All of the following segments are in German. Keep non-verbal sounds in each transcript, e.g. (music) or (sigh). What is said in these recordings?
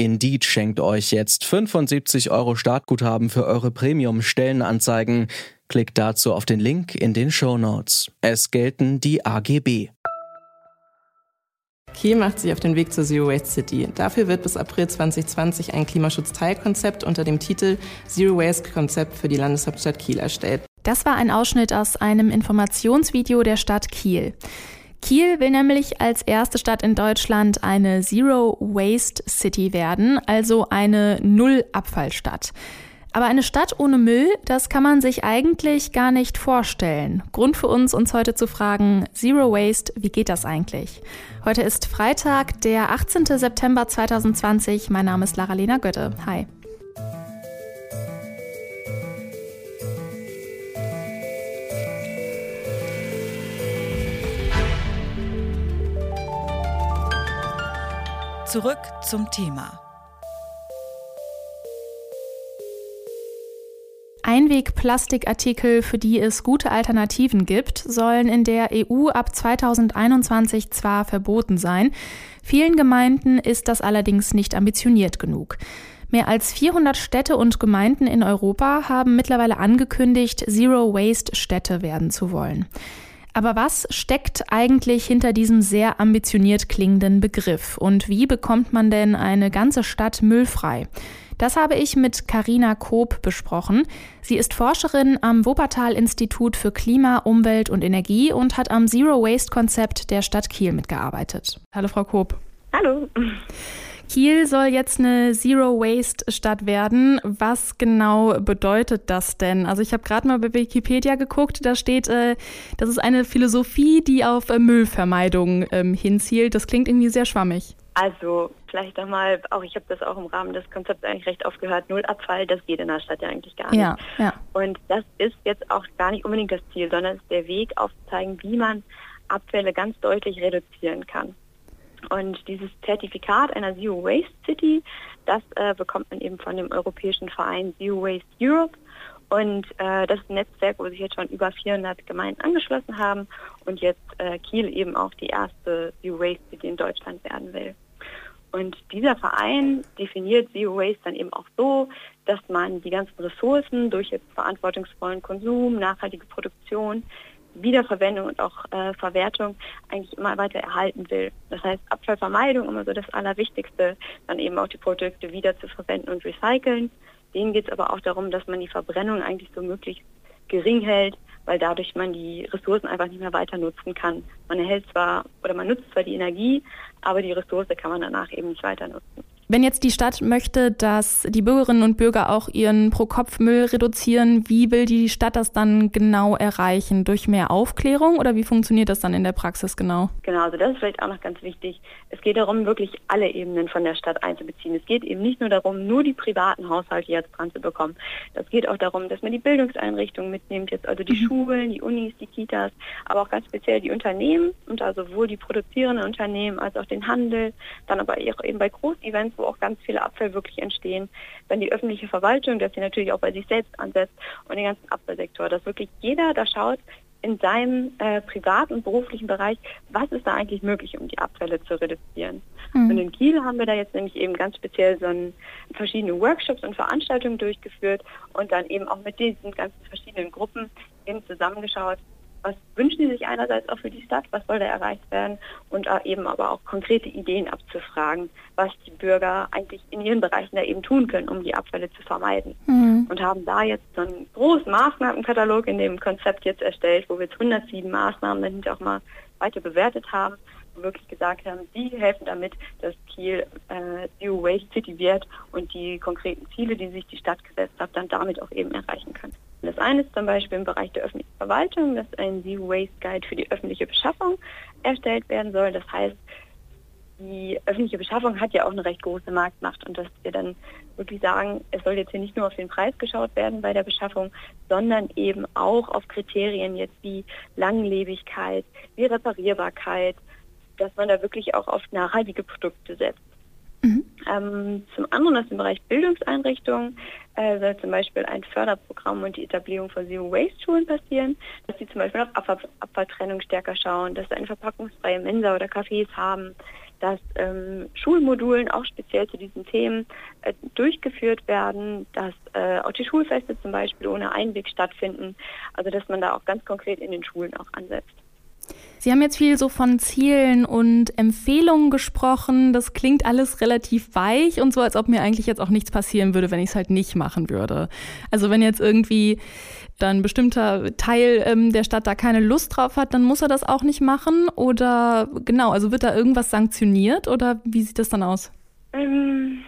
Indeed schenkt euch jetzt 75 Euro Startguthaben für eure Premium-Stellenanzeigen. Klickt dazu auf den Link in den Show Notes. Es gelten die AGB. Kiel macht sich auf den Weg zur Zero Waste City. Dafür wird bis April 2020 ein Klimaschutzteilkonzept unter dem Titel Zero Waste Konzept für die Landeshauptstadt Kiel erstellt. Das war ein Ausschnitt aus einem Informationsvideo der Stadt Kiel. Kiel will nämlich als erste Stadt in Deutschland eine Zero Waste City werden, also eine Null-Abfallstadt. Aber eine Stadt ohne Müll, das kann man sich eigentlich gar nicht vorstellen. Grund für uns, uns heute zu fragen, Zero Waste, wie geht das eigentlich? Heute ist Freitag, der 18. September 2020. Mein Name ist Lara-Lena Götte. Hi. Zurück zum Thema. Einwegplastikartikel, für die es gute Alternativen gibt, sollen in der EU ab 2021 zwar verboten sein, vielen Gemeinden ist das allerdings nicht ambitioniert genug. Mehr als 400 Städte und Gemeinden in Europa haben mittlerweile angekündigt, Zero Waste Städte werden zu wollen. Aber was steckt eigentlich hinter diesem sehr ambitioniert klingenden Begriff und wie bekommt man denn eine ganze Stadt müllfrei? Das habe ich mit Karina Koop besprochen. Sie ist Forscherin am Wuppertal-Institut für Klima, Umwelt und Energie und hat am Zero Waste-Konzept der Stadt Kiel mitgearbeitet. Hallo, Frau Koop. Hallo. Kiel soll jetzt eine Zero-Waste-Stadt werden. Was genau bedeutet das denn? Also ich habe gerade mal bei Wikipedia geguckt, da steht, äh, das ist eine Philosophie, die auf äh, Müllvermeidung ähm, hinzielt. Das klingt irgendwie sehr schwammig. Also vielleicht nochmal, auch ich habe das auch im Rahmen des Konzepts eigentlich recht aufgehört, Null Abfall, das geht in der Stadt ja eigentlich gar nicht. Ja, ja. Und das ist jetzt auch gar nicht unbedingt das Ziel, sondern es ist der Weg aufzuzeigen, wie man Abfälle ganz deutlich reduzieren kann. Und dieses Zertifikat einer Zero Waste City, das äh, bekommt man eben von dem europäischen Verein Zero Waste Europe. Und äh, das ist ein Netzwerk, wo sich jetzt schon über 400 Gemeinden angeschlossen haben und jetzt äh, Kiel eben auch die erste Zero Waste City in Deutschland werden will. Und dieser Verein definiert Zero Waste dann eben auch so, dass man die ganzen Ressourcen durch jetzt verantwortungsvollen Konsum, nachhaltige Produktion, Wiederverwendung und auch äh, Verwertung eigentlich immer weiter erhalten will. Das heißt Abfallvermeidung immer so das Allerwichtigste, dann eben auch die Produkte wieder zu verwenden und recyceln. Denen geht es aber auch darum, dass man die Verbrennung eigentlich so möglichst gering hält, weil dadurch man die Ressourcen einfach nicht mehr weiter nutzen kann. Man erhält zwar oder man nutzt zwar die Energie, aber die Ressource kann man danach eben nicht weiter nutzen. Wenn jetzt die Stadt möchte, dass die Bürgerinnen und Bürger auch ihren Pro-Kopf-Müll reduzieren, wie will die Stadt das dann genau erreichen? Durch mehr Aufklärung oder wie funktioniert das dann in der Praxis genau? Genau, also das ist vielleicht auch noch ganz wichtig. Es geht darum, wirklich alle Ebenen von der Stadt einzubeziehen. Es geht eben nicht nur darum, nur die privaten Haushalte jetzt dran zu bekommen. Das geht auch darum, dass man die Bildungseinrichtungen mitnimmt, jetzt also die mhm. Schulen, die Unis, die Kitas, aber auch ganz speziell die Unternehmen und also sowohl die produzierenden Unternehmen als auch den Handel, dann aber auch eben bei Großevents, wo auch ganz viele Abfälle wirklich entstehen, wenn die öffentliche Verwaltung, dass sie natürlich auch bei sich selbst ansetzt und den ganzen Abfallsektor, dass wirklich jeder da schaut, in seinem äh, privat- und beruflichen Bereich, was ist da eigentlich möglich, um die Abfälle zu reduzieren. Mhm. Und in Kiel haben wir da jetzt nämlich eben ganz speziell so ein, verschiedene Workshops und Veranstaltungen durchgeführt und dann eben auch mit diesen ganzen verschiedenen Gruppen eben zusammengeschaut, was wünschen sie sich einerseits auch für die Stadt, was soll da erreicht werden und eben aber auch konkrete Ideen abzufragen, was die Bürger eigentlich in ihren Bereichen da eben tun können, um die Abfälle zu vermeiden. Mhm. Und haben da jetzt so einen großen Maßnahmenkatalog in dem Konzept jetzt erstellt, wo wir jetzt 107 Maßnahmen dann auch mal weiter bewertet haben und wirklich gesagt haben, die helfen damit, dass Kiel äh, Zero Waste City wird und die konkreten Ziele, die sich die Stadt gesetzt hat, dann damit auch eben erreichen können. Eine ist zum Beispiel im Bereich der öffentlichen Verwaltung, dass ein Zero Waste Guide für die öffentliche Beschaffung erstellt werden soll. Das heißt, die öffentliche Beschaffung hat ja auch eine recht große Marktmacht und dass wir dann wirklich sagen, es soll jetzt hier nicht nur auf den Preis geschaut werden bei der Beschaffung, sondern eben auch auf Kriterien jetzt wie Langlebigkeit, wie Reparierbarkeit, dass man da wirklich auch auf nachhaltige Produkte setzt. Mhm. Ähm, zum anderen aus dem Bereich Bildungseinrichtungen äh, soll zum Beispiel ein Förderprogramm und die Etablierung von Zero Waste Schulen passieren, dass sie zum Beispiel auf Abfall Abfalltrennung stärker schauen, dass sie eine verpackungsfreie Mensa oder Cafés haben, dass ähm, Schulmodulen auch speziell zu diesen Themen äh, durchgeführt werden, dass äh, auch die Schulfeste zum Beispiel ohne Einweg stattfinden, also dass man da auch ganz konkret in den Schulen auch ansetzt. Sie haben jetzt viel so von Zielen und Empfehlungen gesprochen. Das klingt alles relativ weich und so, als ob mir eigentlich jetzt auch nichts passieren würde, wenn ich es halt nicht machen würde. Also wenn jetzt irgendwie dann ein bestimmter Teil ähm, der Stadt da keine Lust drauf hat, dann muss er das auch nicht machen? Oder genau, also wird da irgendwas sanktioniert oder wie sieht das dann aus? Ähm,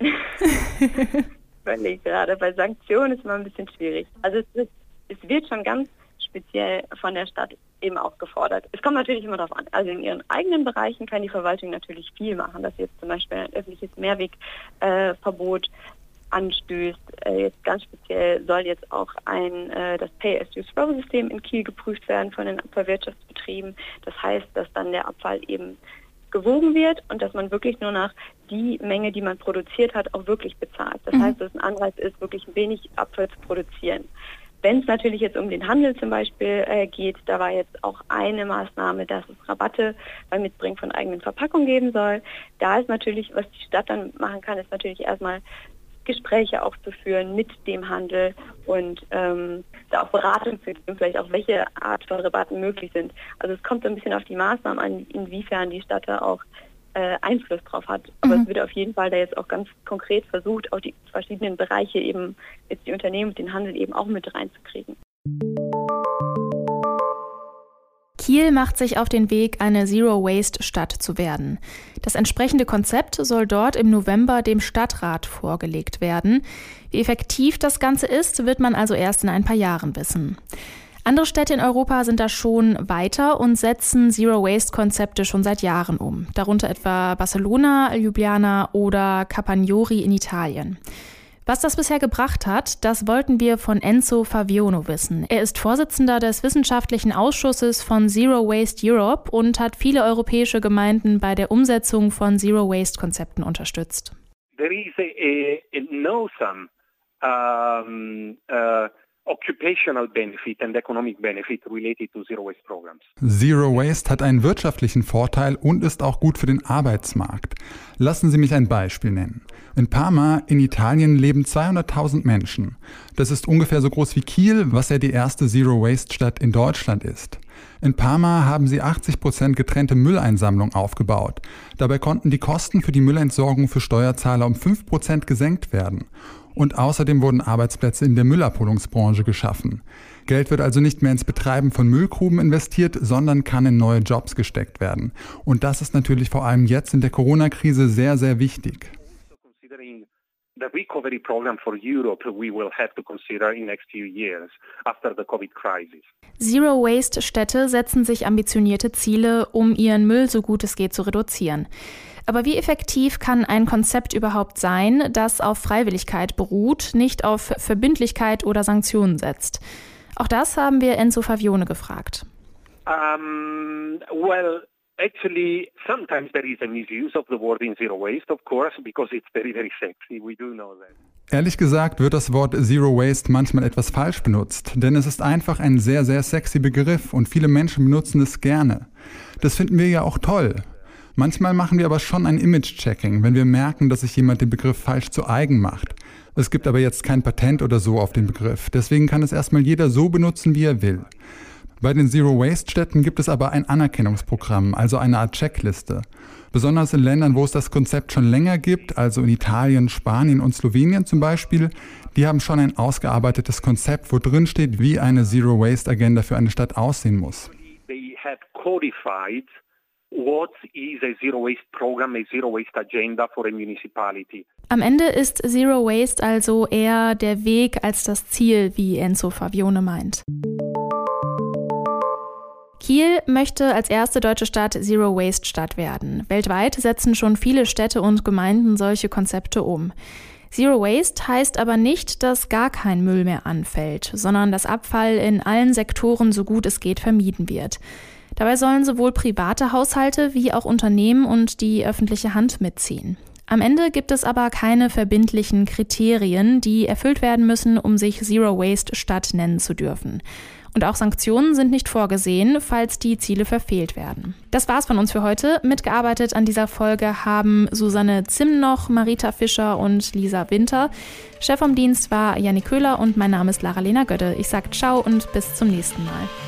(laughs) gerade, bei Sanktionen ist immer ein bisschen schwierig. Also es wird, es wird schon ganz speziell von der Stadt eben auch gefordert. Es kommt natürlich immer darauf an. Also in ihren eigenen Bereichen kann die Verwaltung natürlich viel machen, dass sie jetzt zum Beispiel ein öffentliches Mehrwegverbot äh, anstößt. Äh, jetzt ganz speziell soll jetzt auch ein äh, das Pay-as-you-throw-System in Kiel geprüft werden von den Abfallwirtschaftsbetrieben. Das heißt, dass dann der Abfall eben gewogen wird und dass man wirklich nur nach die Menge, die man produziert hat, auch wirklich bezahlt. Das mhm. heißt, dass es ein Anreiz ist, wirklich wenig Abfall zu produzieren. Wenn es natürlich jetzt um den Handel zum Beispiel äh, geht, da war jetzt auch eine Maßnahme, dass es Rabatte beim Mitbringen von eigenen Verpackungen geben soll. Da ist natürlich, was die Stadt dann machen kann, ist natürlich erstmal Gespräche auch zu führen mit dem Handel und ähm, da auch Beratung zu geben, vielleicht auch welche Art von Rabatten möglich sind. Also es kommt so ein bisschen auf die Maßnahmen an, inwiefern die Stadt da auch äh, Einfluss drauf hat. Aber mhm. es wird auf jeden Fall da jetzt auch ganz konkret versucht, auch die verschiedenen Bereiche eben, jetzt die Unternehmen und den Handel eben auch mit reinzukriegen. Kiel macht sich auf den Weg, eine Zero-Waste-Stadt zu werden. Das entsprechende Konzept soll dort im November dem Stadtrat vorgelegt werden. Wie effektiv das Ganze ist, wird man also erst in ein paar Jahren wissen. Andere Städte in Europa sind da schon weiter und setzen Zero-Waste-Konzepte schon seit Jahren um, darunter etwa Barcelona, Ljubljana oder Capagnori in Italien. Was das bisher gebracht hat, das wollten wir von Enzo Faviono wissen. Er ist Vorsitzender des wissenschaftlichen Ausschusses von Zero Waste Europe und hat viele europäische Gemeinden bei der Umsetzung von Zero Waste Konzepten unterstützt. There is a, a, a um, uh occupational benefit and economic benefit related to zero waste programs. Zero Waste hat einen wirtschaftlichen Vorteil und ist auch gut für den Arbeitsmarkt. Lassen Sie mich ein Beispiel nennen. In Parma in Italien leben 200.000 Menschen. Das ist ungefähr so groß wie Kiel, was ja die erste Zero Waste Stadt in Deutschland ist. In Parma haben sie 80% getrennte Mülleinsammlung aufgebaut. Dabei konnten die Kosten für die Müllentsorgung für Steuerzahler um 5% gesenkt werden. Und außerdem wurden Arbeitsplätze in der Müllabholungsbranche geschaffen. Geld wird also nicht mehr ins Betreiben von Müllgruben investiert, sondern kann in neue Jobs gesteckt werden. Und das ist natürlich vor allem jetzt in der Corona-Krise sehr, sehr wichtig. the recovery program for Europe we will have to consider in next few years after the COVID crisis. Zero Waste Städte setzen sich ambitionierte Ziele, um ihren Müll so gut es geht zu reduzieren. Aber wie effektiv kann ein Konzept überhaupt sein, das auf Freiwilligkeit beruht, nicht auf Verbindlichkeit oder Sanktionen setzt? Auch das haben wir Enzo Favione gefragt. Um, well, actually, sometimes there is a misuse of the word in zero waste, of course, because it's very, very sexy. We do know that. Ehrlich gesagt wird das Wort Zero Waste manchmal etwas falsch benutzt, denn es ist einfach ein sehr, sehr sexy Begriff und viele Menschen benutzen es gerne. Das finden wir ja auch toll. Manchmal machen wir aber schon ein Image-Checking, wenn wir merken, dass sich jemand den Begriff falsch zu eigen macht. Es gibt aber jetzt kein Patent oder so auf den Begriff. Deswegen kann es erstmal jeder so benutzen, wie er will. Bei den Zero-Waste-Städten gibt es aber ein Anerkennungsprogramm, also eine Art Checkliste. Besonders in Ländern, wo es das Konzept schon länger gibt, also in Italien, Spanien und Slowenien zum Beispiel, die haben schon ein ausgearbeitetes Konzept, wo drin steht, wie eine Zero-Waste-Agenda für eine Stadt aussehen muss. They have codified what is a zero waste program, a zero waste agenda for a municipality. Am Ende ist Zero Waste also eher der Weg als das Ziel, wie Enzo Favione meint. Kiel möchte als erste deutsche Stadt Zero Waste Stadt werden. Weltweit setzen schon viele Städte und Gemeinden solche Konzepte um. Zero Waste heißt aber nicht, dass gar kein Müll mehr anfällt, sondern dass Abfall in allen Sektoren so gut es geht vermieden wird. Dabei sollen sowohl private Haushalte wie auch Unternehmen und die öffentliche Hand mitziehen. Am Ende gibt es aber keine verbindlichen Kriterien, die erfüllt werden müssen, um sich Zero Waste Stadt nennen zu dürfen. Und auch Sanktionen sind nicht vorgesehen, falls die Ziele verfehlt werden. Das war's von uns für heute. Mitgearbeitet an dieser Folge haben Susanne Zimnoch, Marita Fischer und Lisa Winter. Chef vom Dienst war Jannik Köhler und mein Name ist Lara-Lena Götte. Ich sage ciao und bis zum nächsten Mal.